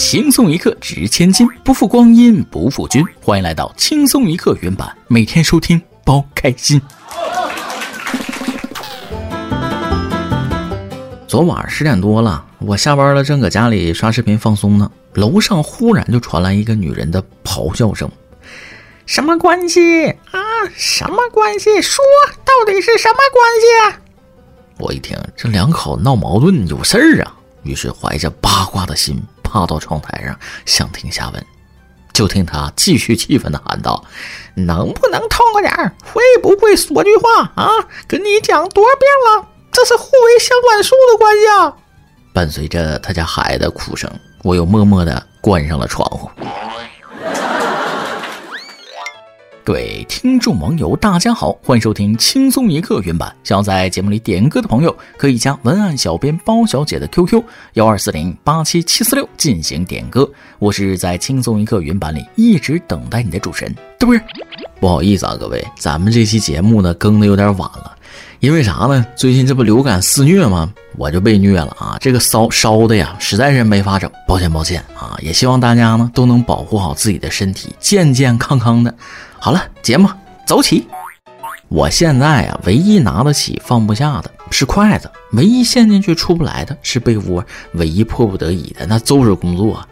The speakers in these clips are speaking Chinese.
轻松一刻值千金，不负光阴不负君。欢迎来到轻松一刻原版，每天收听包开心。昨晚十点多了，我下班了，正搁家里刷视频放松呢，楼上忽然就传来一个女人的咆哮声：“什么关系啊？什么关系？说到底是什么关系？”我一听，这两口闹矛盾有事儿啊，于是怀着八卦的心。趴到窗台上想听下文，就听他继续气愤的喊道：“能不能痛快点儿？会不会说句话啊？跟你讲多少遍了，这是互为相反数的关系啊！”伴随着他家孩子的哭声，我又默默的关上了窗户。各位听众网友，大家好，欢迎收听轻松一刻原版。想要在节目里点歌的朋友，可以加文案小编包小姐的 QQ 幺二四零八七七四六进行点歌。我是在轻松一刻原版里一直等待你的主持人，对不对？不好意思啊，各位，咱们这期节目呢更的有点晚了，因为啥呢？最近这不流感肆虐吗？我就被虐了啊！这个烧烧的呀，实在是没法整，抱歉抱歉啊！也希望大家呢都能保护好自己的身体，健健康康的。好了，节目走起。我现在啊，唯一拿得起放不下的是筷子，唯一陷进去出不来的是被窝，唯一迫不得已的那就是工作。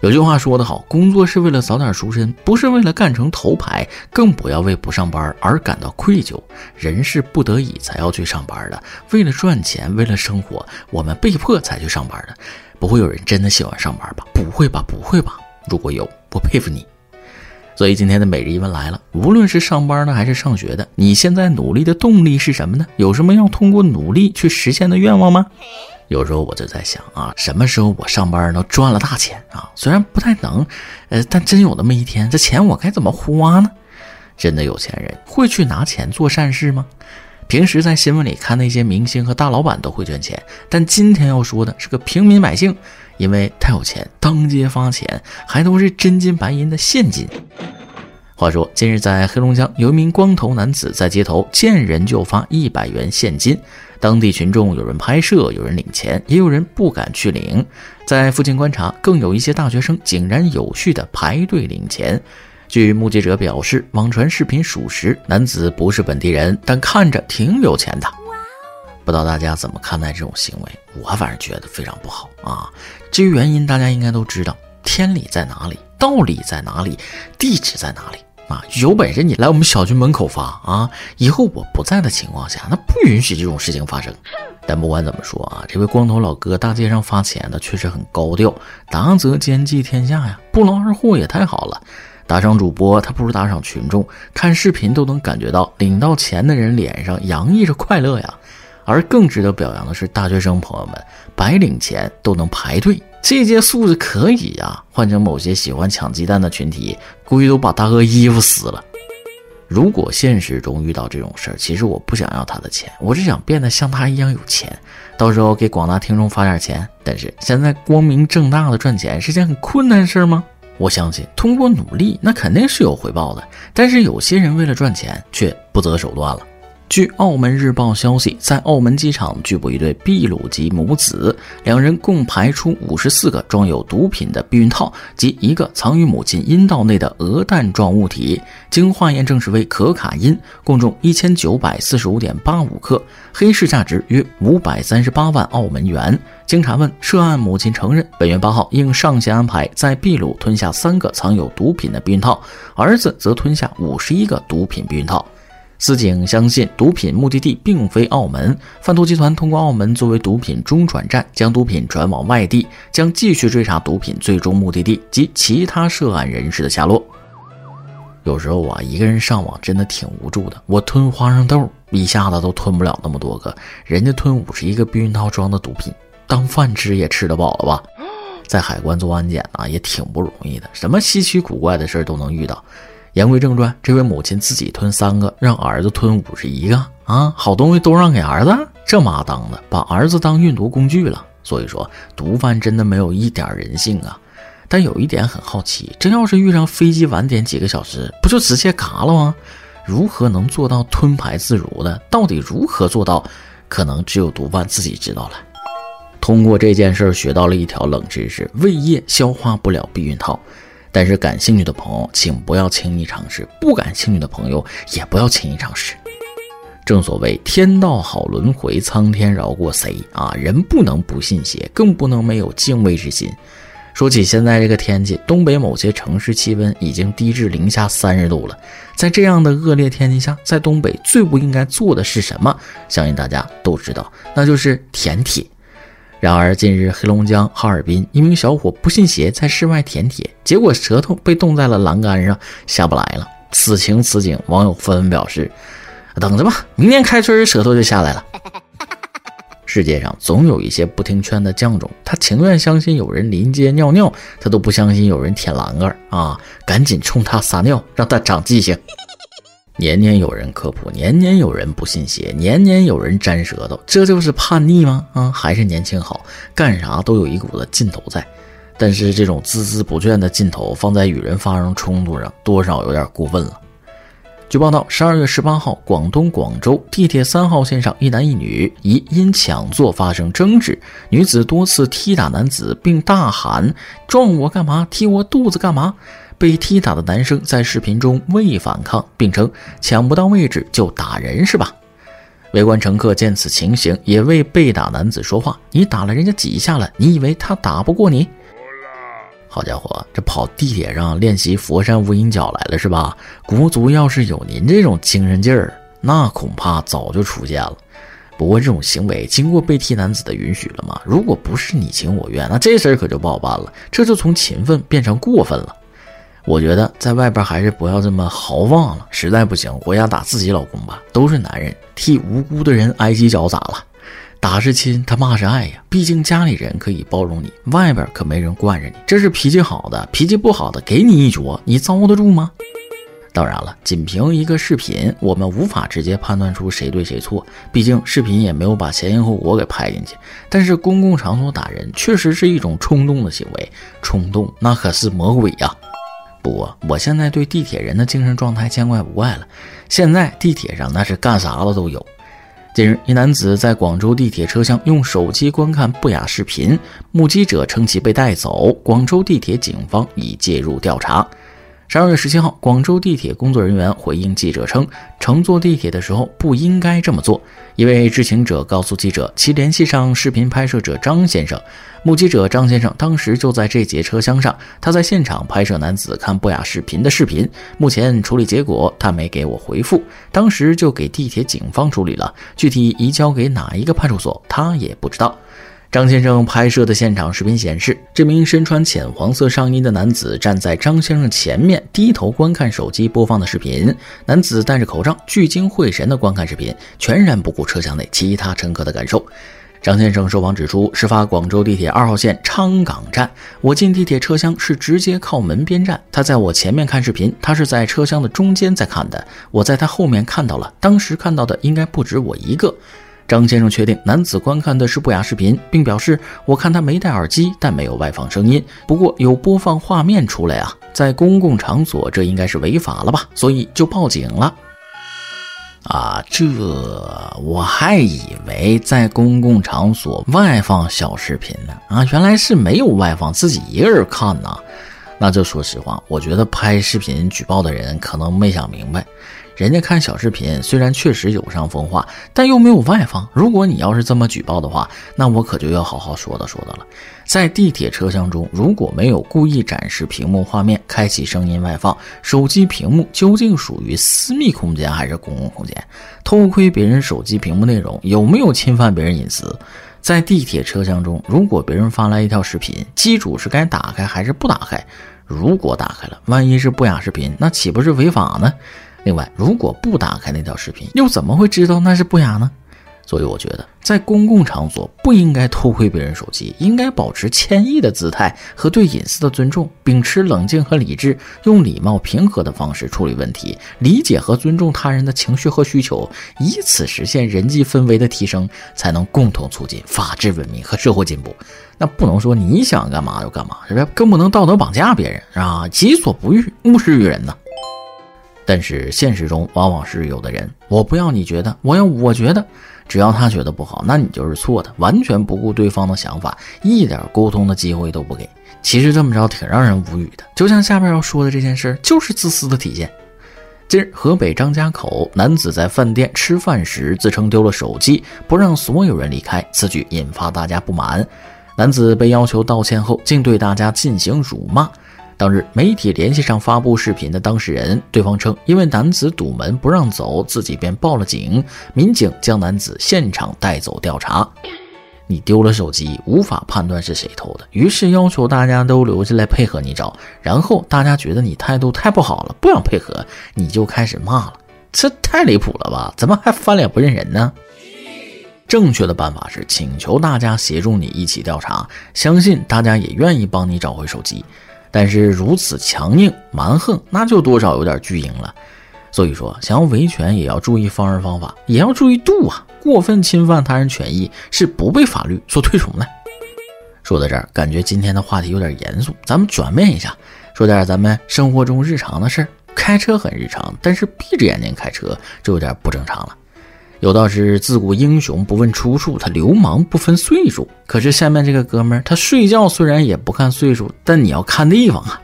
有句话说得好，工作是为了早点赎身，不是为了干成头牌，更不要为不上班而感到愧疚。人是不得已才要去上班的，为了赚钱，为了生活，我们被迫才去上班的。不会有人真的喜欢上班吧？不会吧？不会吧？如果有，我佩服你。所以今天的每日一问来了，无论是上班的还是上学的，你现在努力的动力是什么呢？有什么要通过努力去实现的愿望吗？有时候我就在想啊，什么时候我上班能赚了大钱啊？虽然不太能，呃，但真有那么一天，这钱我该怎么花呢？真的有钱人会去拿钱做善事吗？平时在新闻里看那些明星和大老板都会捐钱，但今天要说的是个平民百姓。因为太有钱，当街发钱，还都是真金白银的现金。话说，近日在黑龙江，有一名光头男子在街头见人就发一百元现金，当地群众有人拍摄，有人领钱，也有人不敢去领。在附近观察，更有一些大学生井然有序地排队领钱。据目击者表示，网传视频属实，男子不是本地人，但看着挺有钱的。不知道大家怎么看待这种行为？我反正觉得非常不好啊！至于原因，大家应该都知道，天理在哪里，道理在哪里，地址在哪里啊？有本事你来我们小区门口发啊！以后我不在的情况下，那不允许这种事情发生。但不管怎么说啊，这位光头老哥大街上发钱的确实很高调，达则兼济天下呀，不劳而获也太好了。打赏主播，他不如打赏群众，看视频都能感觉到领到钱的人脸上洋溢着快乐呀。而更值得表扬的是，大学生朋友们白领钱都能排队，这届素质可以呀！换成某些喜欢抢鸡蛋的群体，估计都把大哥衣服撕了。如果现实中遇到这种事儿，其实我不想要他的钱，我只想变得像他一样有钱，到时候给广大听众发点钱。但是现在光明正大的赚钱是件很困难的事吗？我相信通过努力，那肯定是有回报的。但是有些人为了赚钱，却不择手段了。据《澳门日报》消息，在澳门机场拘捕一对秘鲁籍母子，两人共排出五十四个装有毒品的避孕套及一个藏于母亲阴道内的鹅蛋状物体，经化验证实为可卡因，共重一千九百四十五点八五克，黑市价值约五百三十八万澳门元。经查问，涉案母亲承认，本月八号应上线安排，在秘鲁吞下三个藏有毒品的避孕套，儿子则吞下五十一个毒品避孕套。司警相信毒品目的地并非澳门，贩毒集团通过澳门作为毒品中转站，将毒品转往外地，将继续追查毒品最终目的地及其他涉案人士的下落。有时候啊，一个人上网真的挺无助的。我吞花生豆，一下子都吞不了那么多个，人家吞五十一个避孕套装的毒品，当饭吃也吃得饱了吧？在海关做安检啊，也挺不容易的，什么稀奇古怪的事都能遇到。言归正传，这位母亲自己吞三个，让儿子吞五十一个啊！好东西都让给儿子，这妈当的，把儿子当运毒工具了。所以说，毒贩真的没有一点人性啊！但有一点很好奇，这要是遇上飞机晚点几个小时，不就直接嘎了吗？如何能做到吞排自如的？到底如何做到？可能只有毒贩自己知道了。通过这件事学到了一条冷知识：胃液消化不了避孕套。但是感兴趣的朋友，请不要轻易尝试；不感兴趣的朋友，也不要轻易尝试。正所谓天道好轮回，苍天饶过谁啊？人不能不信邪，更不能没有敬畏之心。说起现在这个天气，东北某些城市气温已经低至零下三十度了。在这样的恶劣天气下，在东北最不应该做的是什么？相信大家都知道，那就是舔铁。然而近日，黑龙江哈尔滨一名小伙不信邪，在室外舔铁，结果舌头被冻在了栏杆上，下不来了。此情此景，网友纷纷表示：“等着吧，明年开春舌头就下来了。”世界上总有一些不听劝的犟种，他情愿相信有人临街尿尿，他都不相信有人舔栏杆啊！赶紧冲他撒尿，让他长记性。年年有人科普，年年有人不信邪，年年有人粘舌头，这就是叛逆吗？啊，还是年轻好，干啥都有一股子劲头在。但是这种孜孜不倦的劲头放在与人发生冲突上，多少有点过分了。据报道，十二月十八号，广东广州地铁三号线上，一男一女疑因抢座发生争执，女子多次踢打男子，并大喊“撞我干嘛？踢我肚子干嘛？”被踢打的男生在视频中未反抗，并称“抢不到位置就打人是吧？”围观乘客见此情形，也为被打男子说话：“你打了人家几下了？你以为他打不过你？”好家伙，这跑地铁上练习佛山无影脚来了是吧？国足要是有您这种精神劲儿，那恐怕早就出现了。不过这种行为经过被踢男子的允许了吗？如果不是你情我愿，那这事儿可就不好办了。这就从勤奋变成过分了。我觉得在外边还是不要这么豪放了，实在不行回家打自己老公吧。都是男人，替无辜的人挨几脚咋了？打是亲，他骂是爱呀。毕竟家里人可以包容你，外边可没人惯着你。这是脾气好的，脾气不好的，给你一脚，你遭得住吗？当然了，仅凭一个视频，我们无法直接判断出谁对谁错，毕竟视频也没有把前因后果给拍进去。但是公共场所打人确实是一种冲动的行为，冲动那可是魔鬼呀。不过我现在对地铁人的精神状态见怪不怪了，现在地铁上那是干啥的都有。近日，一男子在广州地铁车厢用手机观看不雅视频，目击者称其被带走，广州地铁警方已介入调查。十二月十七号，广州地铁工作人员回应记者称，乘坐地铁的时候不应该这么做。一位知情者告诉记者，其联系上视频拍摄者张先生。目击者张先生当时就在这节车厢上，他在现场拍摄男子看不雅视频的视频。目前处理结果他没给我回复，当时就给地铁警方处理了，具体移交给哪一个派出所他也不知道。张先生拍摄的现场视频显示，这名身穿浅黄色上衣的男子站在张先生前面，低头观看手机播放的视频。男子戴着口罩，聚精会神地观看视频，全然不顾车厢内其他乘客的感受。张先生受访指出，事发广州地铁二号线昌岗站，我进地铁车厢是直接靠门边站，他在我前面看视频，他是在车厢的中间在看的，我在他后面看到了，当时看到的应该不止我一个。张先生确定男子观看的是不雅视频，并表示：“我看他没戴耳机，但没有外放声音，不过有播放画面出来啊，在公共场所这应该是违法了吧，所以就报警了。”啊，这我还以为在公共场所外放小视频呢，啊，原来是没有外放，自己一个人看呢。那这说实话，我觉得拍视频举报的人可能没想明白。人家看小视频虽然确实有伤风化，但又没有外放。如果你要是这么举报的话，那我可就要好好说道说道了。在地铁车厢中，如果没有故意展示屏幕画面、开启声音外放，手机屏幕究竟属于私密空间还是公共空间？偷窥别人手机屏幕内容有没有侵犯别人隐私？在地铁车厢中，如果别人发来一条视频，机主是该打开还是不打开？如果打开了，万一是不雅视频，那岂不是违法呢？另外，如果不打开那条视频，又怎么会知道那是不雅呢？所以我觉得，在公共场所不应该偷窥别人手机，应该保持谦抑的姿态和对隐私的尊重，秉持冷静和理智，用礼貌平和的方式处理问题，理解和尊重他人的情绪和需求，以此实现人际氛围的提升，才能共同促进法治文明和社会进步。那不能说你想干嘛就干嘛，是不是？更不能道德绑架别人啊！己所不欲，勿施于人呢。但是现实中往往是有的人，我不要你觉得，我要我觉得，只要他觉得不好，那你就是错的，完全不顾对方的想法，一点沟通的机会都不给。其实这么着挺让人无语的，就像下面要说的这件事，就是自私的体现。近日，河北张家口男子在饭店吃饭时自称丢了手机，不让所有人离开，此举引发大家不满。男子被要求道歉后，竟对大家进行辱骂。当日，媒体联系上发布视频的当事人，对方称因为男子堵门不让走，自己便报了警，民警将男子现场带走调查。你丢了手机，无法判断是谁偷的，于是要求大家都留下来配合你找。然后大家觉得你态度太不好了，不想配合，你就开始骂了。这太离谱了吧？怎么还翻脸不认人呢？正确的办法是请求大家协助你一起调查，相信大家也愿意帮你找回手机。但是如此强硬蛮横，那就多少有点巨婴了。所以说，想要维权也要注意方式方法，也要注意度啊！过分侵犯他人权益是不被法律所推崇的。说到这儿，感觉今天的话题有点严肃，咱们转变一下，说点咱们生活中日常的事儿。开车很日常，但是闭着眼睛开车就有点不正常了。有道是自古英雄不问出处，他流氓不分岁数。可是下面这个哥们儿，他睡觉虽然也不看岁数，但你要看地方啊。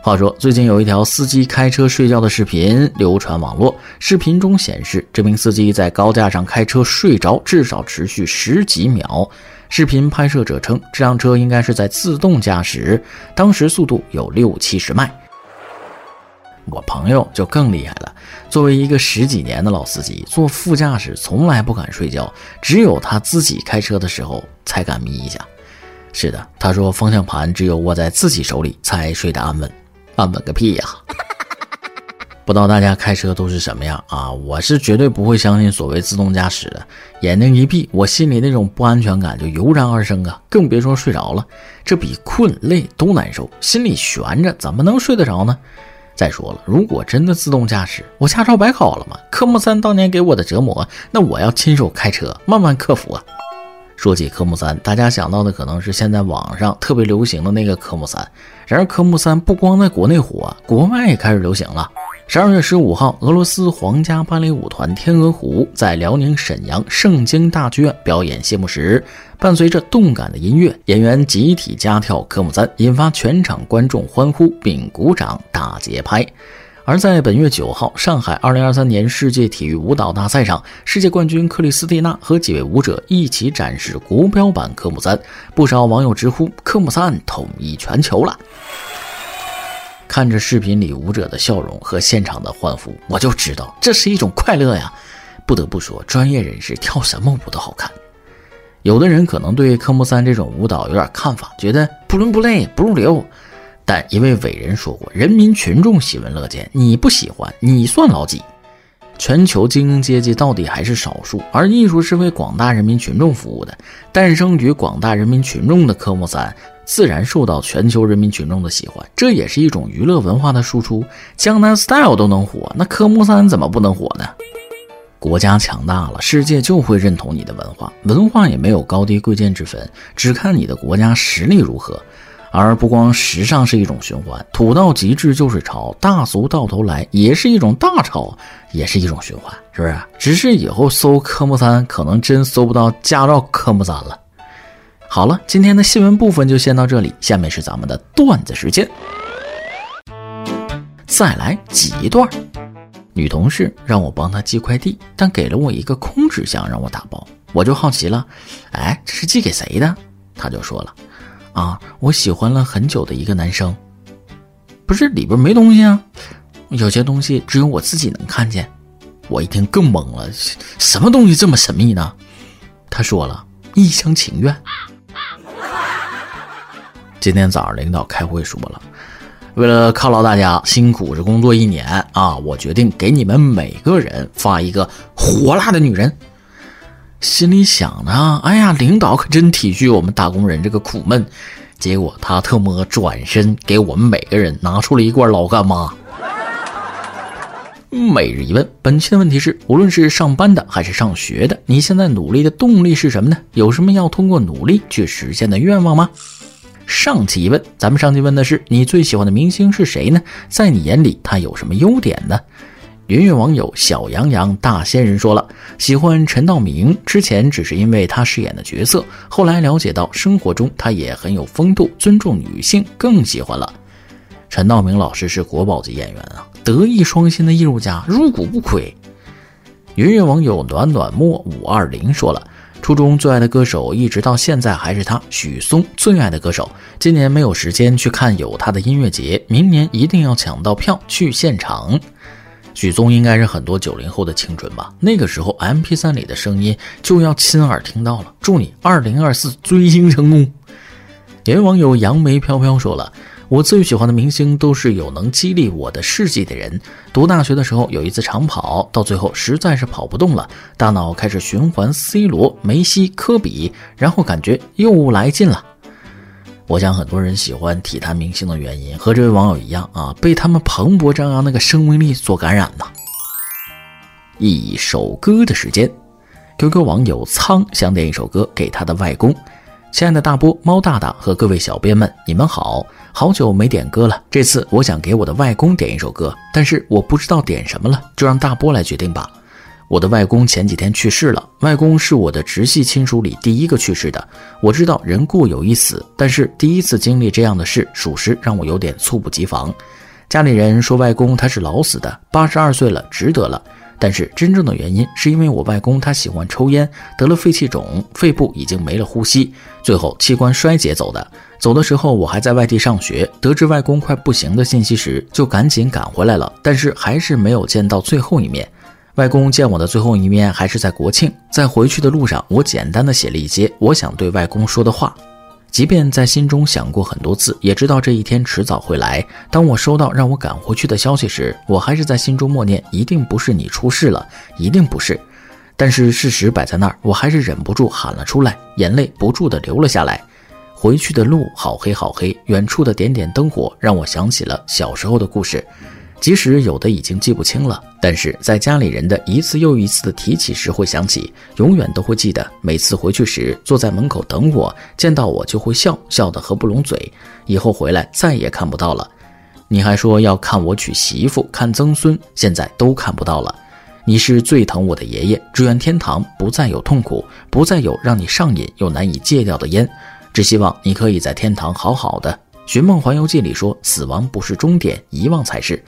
话说，最近有一条司机开车睡觉的视频流传网络。视频中显示，这名司机在高架上开车睡着，至少持续十几秒。视频拍摄者称，这辆车应该是在自动驾驶，当时速度有六七十迈。我朋友就更厉害了，作为一个十几年的老司机，坐副驾驶从来不敢睡觉，只有他自己开车的时候才敢眯一下。是的，他说方向盘只有握在自己手里才睡得安稳。安稳个屁呀！不知道大家开车都是什么样啊？我是绝对不会相信所谓自动驾驶的。眼睛一闭，我心里那种不安全感就油然而生啊！更别说睡着了，这比困累都难受，心里悬着，怎么能睡得着呢？再说了，如果真的自动驾驶，我驾照白考了吗？科目三当年给我的折磨，那我要亲手开车，慢慢克服啊！说起科目三，大家想到的可能是现在网上特别流行的那个科目三。然而，科目三不光在国内火，国外也开始流行了。十二月十五号，俄罗斯皇家芭蕾舞团天鹅湖在辽宁沈阳盛京大剧院表演谢幕时，伴随着动感的音乐，演员集体加跳科目三，引发全场观众欢呼并鼓掌打节拍。而在本月九号，上海二零二三年世界体育舞蹈大赛上，世界冠军克里斯蒂娜和几位舞者一起展示国标版科目三，不少网友直呼科目三统一全球了。看着视频里舞者的笑容和现场的欢呼，我就知道这是一种快乐呀。不得不说，专业人士跳什么舞都好看。有的人可能对科目三这种舞蹈有点看法，觉得不伦不类，不入流。但一位伟人说过：“人民群众喜闻乐见，你不喜欢，你算老几？”全球精英阶级到底还是少数，而艺术是为广大人民群众服务的。诞生于广大人民群众的科目三，自然受到全球人民群众的喜欢。这也是一种娱乐文化的输出。江南 style 都能火，那科目三怎么不能火呢？国家强大了，世界就会认同你的文化。文化也没有高低贵贱之分，只看你的国家实力如何。而不光时尚是一种循环，土到极致就是潮，大俗到头来也是一种大潮，也是一种循环，是不是？只是以后搜科目三，可能真搜不到驾照科目三了。好了，今天的新闻部分就先到这里，下面是咱们的段子时间。再来挤一段。女同事让我帮她寄快递，但给了我一个空纸箱让我打包，我就好奇了，哎，这是寄给谁的？她就说了。啊，我喜欢了很久的一个男生，不是里边没东西啊？有些东西只有我自己能看见。我一听更懵了，什么东西这么神秘呢？他说了一厢情愿。今天早上领导开会说了，为了犒劳大家辛苦着工作一年啊，我决定给你们每个人发一个火辣的女人。心里想呢，哎呀，领导可真体恤我们打工人这个苦闷。结果他特么转身给我们每个人拿出了一罐老干妈。每日一问，本期的问题是：无论是上班的还是上学的，你现在努力的动力是什么呢？有什么要通过努力去实现的愿望吗？上期一问，咱们上期问的是你最喜欢的明星是谁呢？在你眼里他有什么优点呢？云云网友小羊羊大仙人说了，喜欢陈道明，之前只是因为他饰演的角色，后来了解到生活中他也很有风度，尊重女性，更喜欢了。陈道明老师是国宝级演员啊，德艺双馨的艺术家，入股不亏。云云网友暖暖墨五二零说了。初中最爱的歌手，一直到现在还是他，许嵩最爱的歌手。今年没有时间去看有他的音乐节，明年一定要抢到票去现场。许嵩应该是很多九零后的青春吧？那个时候 M P 三里的声音就要亲耳听到了。祝你二零二四追星成功！有位网友杨梅飘飘说了。我最喜欢的明星都是有能激励我的事迹的人。读大学的时候有一次长跑，到最后实在是跑不动了，大脑开始循环 C 罗、梅西、科比，然后感觉又来劲了。我想很多人喜欢体坛明星的原因和这位网友一样啊，被他们蓬勃张扬那个生命力所感染呐。一首歌的时间，QQ 网友苍想点一首歌给他的外公。亲爱的大波、猫大大和各位小编们，你们好！好久没点歌了，这次我想给我的外公点一首歌，但是我不知道点什么了，就让大波来决定吧。我的外公前几天去世了，外公是我的直系亲属里第一个去世的。我知道人固有一死，但是第一次经历这样的事，属实让我有点猝不及防。家里人说外公他是老死的，八十二岁了，值得了。但是真正的原因是因为我外公他喜欢抽烟，得了肺气肿，肺部已经没了呼吸，最后器官衰竭走的。走的时候我还在外地上学，得知外公快不行的信息时，就赶紧赶回来了。但是还是没有见到最后一面。外公见我的最后一面还是在国庆，在回去的路上，我简单的写了一些我想对外公说的话。即便在心中想过很多次，也知道这一天迟早会来。当我收到让我赶回去的消息时，我还是在心中默念：一定不是你出事了，一定不是。但是事实摆在那儿，我还是忍不住喊了出来，眼泪不住地流了下来。回去的路好黑好黑，远处的点点灯火让我想起了小时候的故事。即使有的已经记不清了，但是在家里人的一次又一次的提起时会想起，永远都会记得。每次回去时，坐在门口等我，见到我就会笑笑得合不拢嘴。以后回来再也看不到了。你还说要看我娶媳妇，看曾孙，现在都看不到了。你是最疼我的爷爷，只愿天堂不再有痛苦，不再有让你上瘾又难以戒掉的烟。只希望你可以在天堂好好的。《寻梦环游记》里说，死亡不是终点，遗忘才是。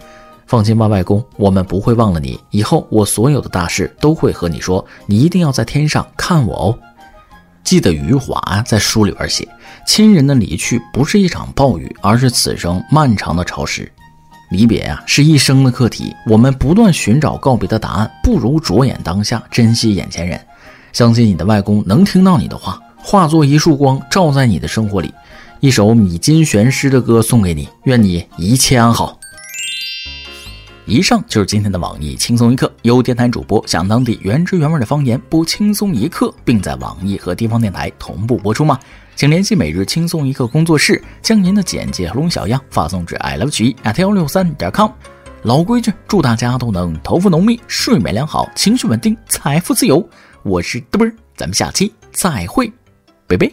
放心吧，外公，我们不会忘了你。以后我所有的大事都会和你说，你一定要在天上看我哦。记得余华在书里边写，亲人的离去不是一场暴雨，而是此生漫长的潮湿。离别呀，是一生的课题。我们不断寻找告别的答案，不如着眼当下，珍惜眼前人。相信你的外公能听到你的话，化作一束光，照在你的生活里。一首米津玄师的歌送给你，愿你一切安好。以上就是今天的网易轻松一刻，由电台主播讲当地原汁原味的方言播轻松一刻，并在网易和地方电台同步播出吗？请联系每日轻松一刻工作室，将您的简介和录音小样发送至 i love 曲艺 at 幺六三点 com。老规矩，祝大家都能头发浓密、睡眠良好、情绪稳定、财富自由。我是嘚啵，咱们下期再会，拜拜。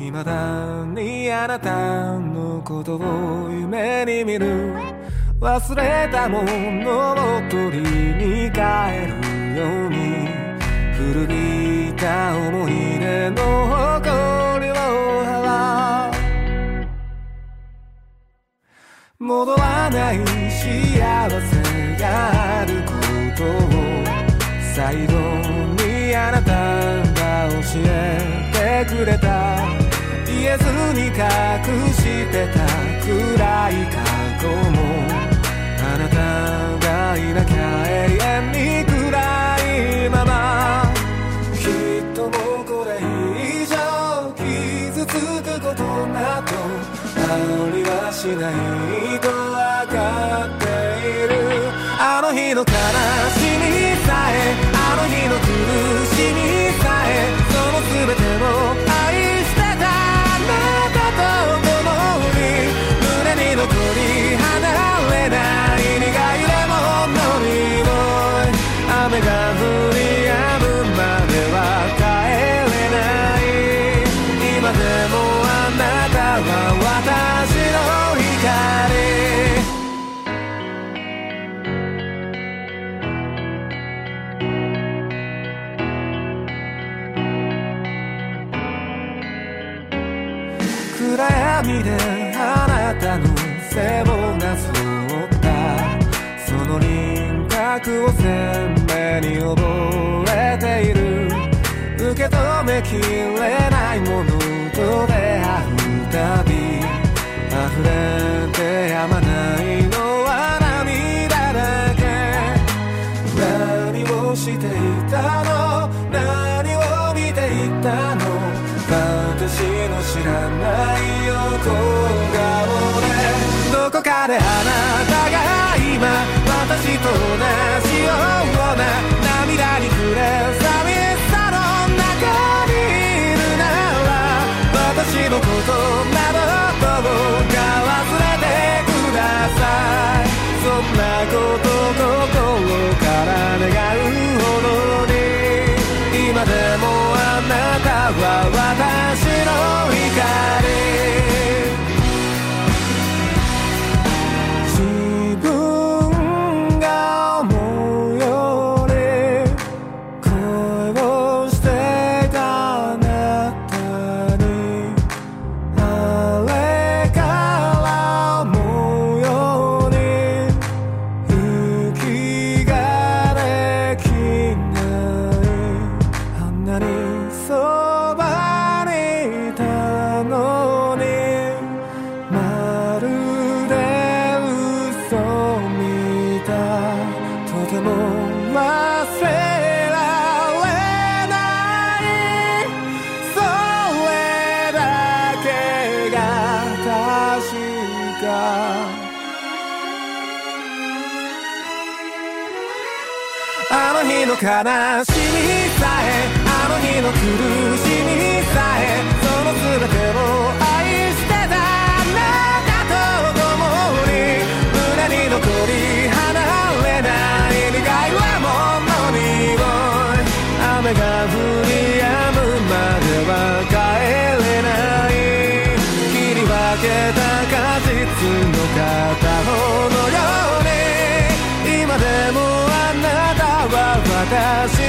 未だにあなたのことを夢に見る。忘れたものを取りに帰るように古びた思い出の誇りを払う戻らない幸せがあることを最後にあなたが教えてくれた。えずに隠してた暗い過暗闇であなたの背をなぞったその輪郭を鮮明に覚えている。受け止めきれ知らない横顔でどこかであなたが今私と同じような涙に暮れ寂しさの中にいるなら私のことなどどうか忘れてくださいそんなこと心から願うほどに。今でもあなたは私。の悲しみさえあの日の苦しみさえその全てを愛してたあなた as